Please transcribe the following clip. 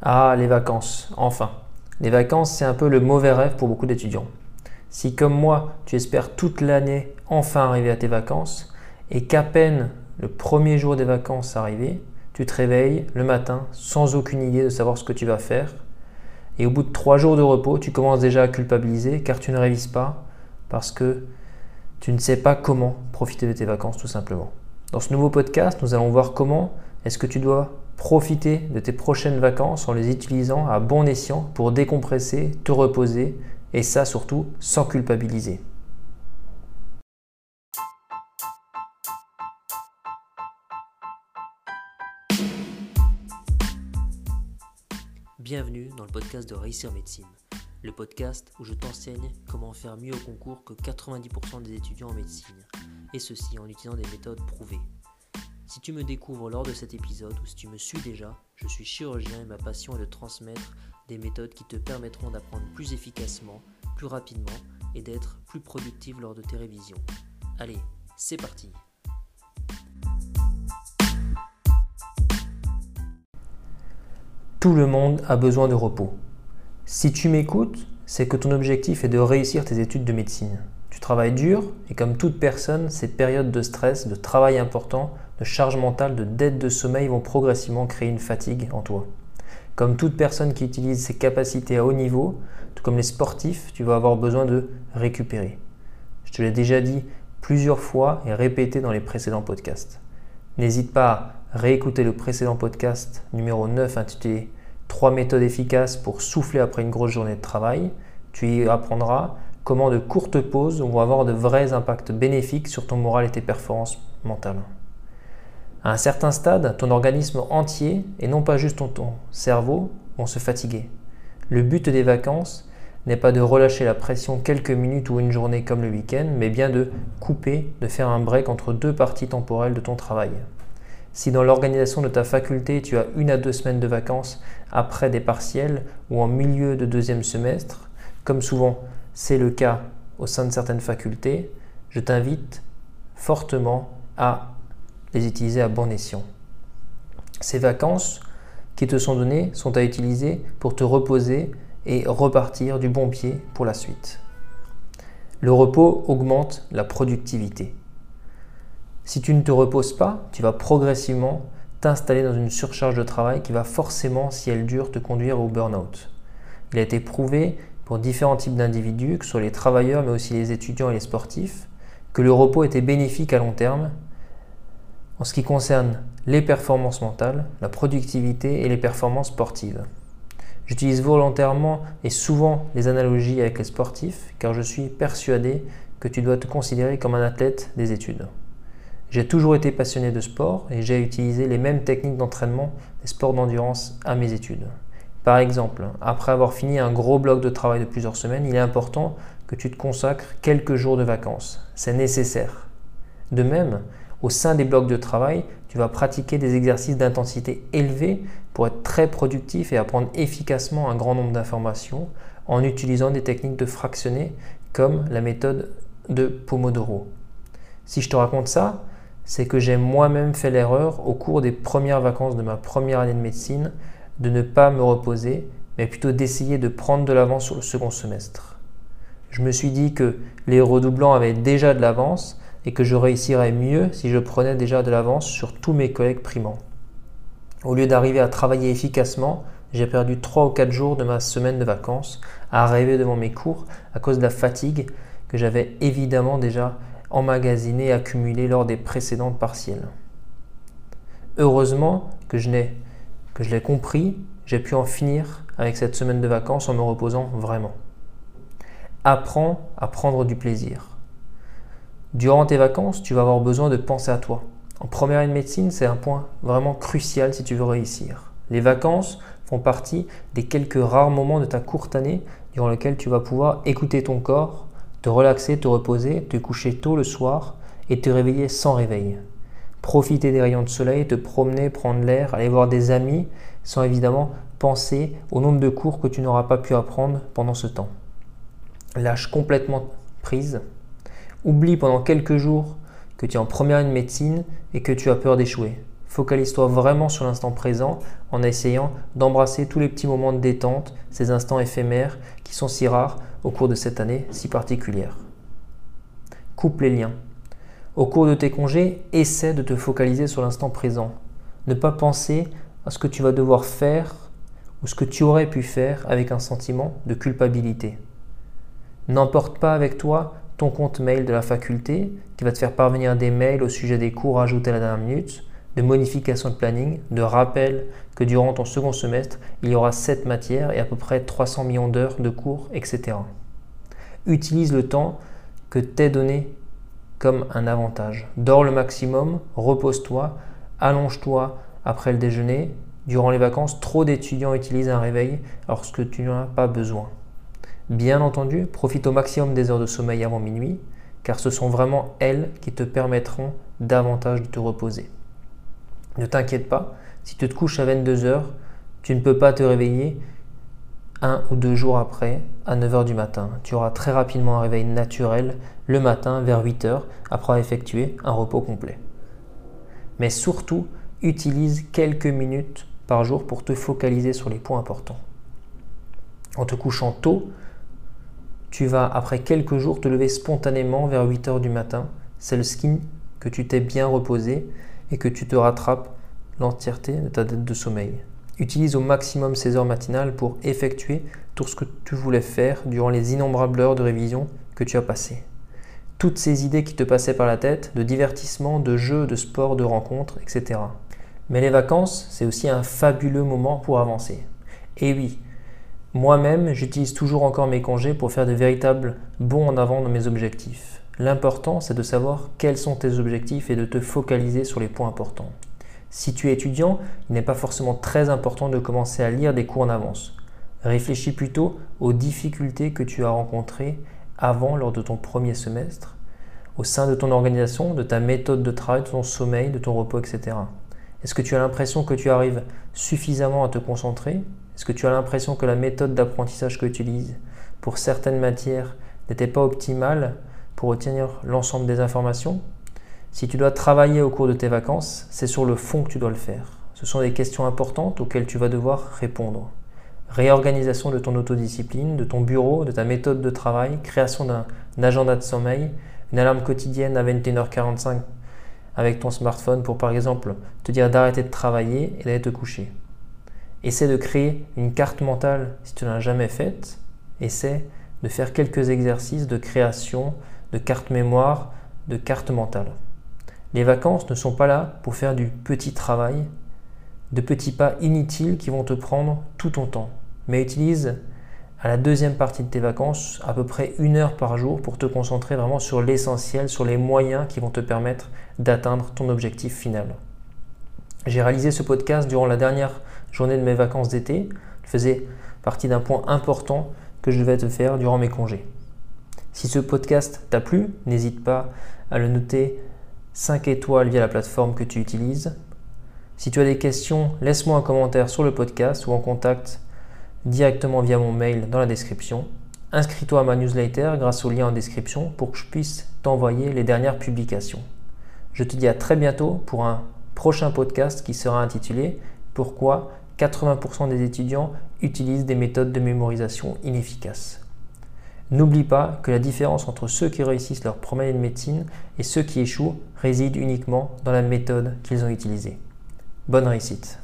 Ah, les vacances, enfin. Les vacances, c'est un peu le mauvais rêve pour beaucoup d'étudiants. Si comme moi, tu espères toute l'année enfin arriver à tes vacances, et qu'à peine le premier jour des vacances arrivé, tu te réveilles le matin sans aucune idée de savoir ce que tu vas faire, et au bout de trois jours de repos, tu commences déjà à culpabiliser car tu ne révises pas, parce que tu ne sais pas comment profiter de tes vacances tout simplement. Dans ce nouveau podcast, nous allons voir comment est-ce que tu dois profiter de tes prochaines vacances en les utilisant à bon escient pour décompresser, te reposer et ça surtout sans culpabiliser. Bienvenue dans le podcast de Réussir Médecine, le podcast où je t'enseigne comment faire mieux au concours que 90% des étudiants en médecine, et ceci en utilisant des méthodes prouvées. Si tu me découvres lors de cet épisode ou si tu me suis déjà, je suis chirurgien et ma passion est de transmettre des méthodes qui te permettront d'apprendre plus efficacement, plus rapidement et d'être plus productif lors de tes révisions. Allez, c'est parti Tout le monde a besoin de repos. Si tu m'écoutes, c'est que ton objectif est de réussir tes études de médecine. Tu travailles dur et comme toute personne, ces périodes de stress, de travail important, de charge mentale, de dette de sommeil vont progressivement créer une fatigue en toi. Comme toute personne qui utilise ses capacités à haut niveau, tout comme les sportifs, tu vas avoir besoin de récupérer. Je te l'ai déjà dit plusieurs fois et répété dans les précédents podcasts. N'hésite pas à réécouter le précédent podcast numéro 9 intitulé 3 méthodes efficaces pour souffler après une grosse journée de travail. Tu y apprendras comment de courtes pauses vont avoir de vrais impacts bénéfiques sur ton moral et tes performances mentales. À un certain stade, ton organisme entier, et non pas juste ton, cerveau, vont se fatiguer. Le but des vacances n'est pas de relâcher la pression quelques minutes ou une journée comme le week-end, mais bien de couper, de faire un break entre deux parties temporelles de ton travail. Si dans l'organisation de ta faculté, tu as une à deux semaines de vacances après des partiels ou en milieu de deuxième semestre, comme souvent c'est le cas au sein de certaines facultés, je t'invite fortement à les utiliser à bon escient. Ces vacances qui te sont données sont à utiliser pour te reposer et repartir du bon pied pour la suite. Le repos augmente la productivité. Si tu ne te reposes pas, tu vas progressivement t'installer dans une surcharge de travail qui va forcément, si elle dure, te conduire au burn-out. Il a été prouvé pour différents types d'individus, que ce soit les travailleurs mais aussi les étudiants et les sportifs, que le repos était bénéfique à long terme en ce qui concerne les performances mentales, la productivité et les performances sportives. J'utilise volontairement et souvent les analogies avec les sportifs car je suis persuadé que tu dois te considérer comme un athlète des études. J'ai toujours été passionné de sport et j'ai utilisé les mêmes techniques d'entraînement des sports d'endurance à mes études. Par exemple, après avoir fini un gros bloc de travail de plusieurs semaines, il est important que tu te consacres quelques jours de vacances. C'est nécessaire. De même, au sein des blocs de travail, tu vas pratiquer des exercices d'intensité élevée pour être très productif et apprendre efficacement un grand nombre d'informations en utilisant des techniques de fractionner comme la méthode de Pomodoro. Si je te raconte ça, c'est que j'ai moi-même fait l'erreur au cours des premières vacances de ma première année de médecine de ne pas me reposer, mais plutôt d'essayer de prendre de l'avance sur le second semestre. Je me suis dit que les redoublants avaient déjà de l'avance et que je réussirais mieux si je prenais déjà de l'avance sur tous mes collègues primants. Au lieu d'arriver à travailler efficacement, j'ai perdu 3 ou 4 jours de ma semaine de vacances à rêver devant mes cours à cause de la fatigue que j'avais évidemment déjà emmagasinée et accumulée lors des précédentes partielles. Heureusement que je n'ai que je l'ai compris, j'ai pu en finir avec cette semaine de vacances en me reposant vraiment. Apprends à prendre du plaisir. Durant tes vacances, tu vas avoir besoin de penser à toi. En première année de médecine, c'est un point vraiment crucial si tu veux réussir. Les vacances font partie des quelques rares moments de ta courte année durant lesquels tu vas pouvoir écouter ton corps, te relaxer, te reposer, te coucher tôt le soir et te réveiller sans réveil profiter des rayons de soleil, te promener, prendre l'air, aller voir des amis, sans évidemment penser au nombre de cours que tu n'auras pas pu apprendre pendant ce temps. Lâche complètement prise. Oublie pendant quelques jours que tu es en première année de médecine et que tu as peur d'échouer. Focalise-toi vraiment sur l'instant présent en essayant d'embrasser tous les petits moments de détente, ces instants éphémères qui sont si rares au cours de cette année si particulière. Coupe les liens. Au cours de tes congés, essaie de te focaliser sur l'instant présent. Ne pas penser à ce que tu vas devoir faire ou ce que tu aurais pu faire avec un sentiment de culpabilité. N'emporte pas avec toi ton compte mail de la faculté qui va te faire parvenir des mails au sujet des cours ajoutés à la dernière minute, de modifications de planning, de rappel que durant ton second semestre, il y aura 7 matières et à peu près 300 millions d'heures de cours, etc. Utilise le temps que t'es donné comme un avantage. Dors le maximum, repose-toi, allonge-toi après le déjeuner. Durant les vacances, trop d'étudiants utilisent un réveil lorsque tu n'en as pas besoin. Bien entendu, profite au maximum des heures de sommeil avant minuit, car ce sont vraiment elles qui te permettront davantage de te reposer. Ne t'inquiète pas, si tu te couches à 22 heures, tu ne peux pas te réveiller un ou deux jours après, à 9 heures du matin. Tu auras très rapidement un réveil naturel le matin vers 8 heures après avoir effectué un repos complet. Mais surtout, utilise quelques minutes par jour pour te focaliser sur les points importants. En te couchant tôt, tu vas après quelques jours te lever spontanément vers 8 heures du matin. C'est le skin que tu t'es bien reposé et que tu te rattrapes l'entièreté de ta dette de sommeil. Utilise au maximum ces heures matinales pour effectuer tout ce que tu voulais faire durant les innombrables heures de révision que tu as passées. Toutes ces idées qui te passaient par la tête, de divertissement, de jeux, de sport, de rencontres, etc. Mais les vacances, c'est aussi un fabuleux moment pour avancer. Et oui, moi-même, j'utilise toujours encore mes congés pour faire de véritables bons en avant dans mes objectifs. L'important, c'est de savoir quels sont tes objectifs et de te focaliser sur les points importants. Si tu es étudiant, il n'est pas forcément très important de commencer à lire des cours en avance. Réfléchis plutôt aux difficultés que tu as rencontrées avant lors de ton premier semestre, au sein de ton organisation, de ta méthode de travail, de ton sommeil, de ton repos, etc. Est-ce que tu as l'impression que tu arrives suffisamment à te concentrer? Est-ce que tu as l'impression que la méthode d'apprentissage que tu utilises pour certaines matières n'était pas optimale pour retenir l'ensemble des informations? Si tu dois travailler au cours de tes vacances, c'est sur le fond que tu dois le faire. Ce sont des questions importantes auxquelles tu vas devoir répondre. Réorganisation de ton autodiscipline, de ton bureau, de ta méthode de travail, création d'un agenda de sommeil, une alarme quotidienne à 21h45 avec ton smartphone pour par exemple te dire d'arrêter de travailler et d'aller te coucher. Essaie de créer une carte mentale si tu ne l'as jamais faite. Essaie de faire quelques exercices de création de carte mémoire, de carte mentale. Les vacances ne sont pas là pour faire du petit travail, de petits pas inutiles qui vont te prendre tout ton temps. Mais utilise à la deuxième partie de tes vacances à peu près une heure par jour pour te concentrer vraiment sur l'essentiel, sur les moyens qui vont te permettre d'atteindre ton objectif final. J'ai réalisé ce podcast durant la dernière journée de mes vacances d'été. Je faisais partie d'un point important que je devais te faire durant mes congés. Si ce podcast t'a plu, n'hésite pas à le noter 5 étoiles via la plateforme que tu utilises. Si tu as des questions, laisse-moi un commentaire sur le podcast ou en contact directement via mon mail dans la description. Inscris-toi à ma newsletter grâce au lien en description pour que je puisse t'envoyer les dernières publications. Je te dis à très bientôt pour un prochain podcast qui sera intitulé Pourquoi 80% des étudiants utilisent des méthodes de mémorisation inefficaces. N'oublie pas que la différence entre ceux qui réussissent leur première année de médecine et ceux qui échouent réside uniquement dans la méthode qu'ils ont utilisée. Bonne réussite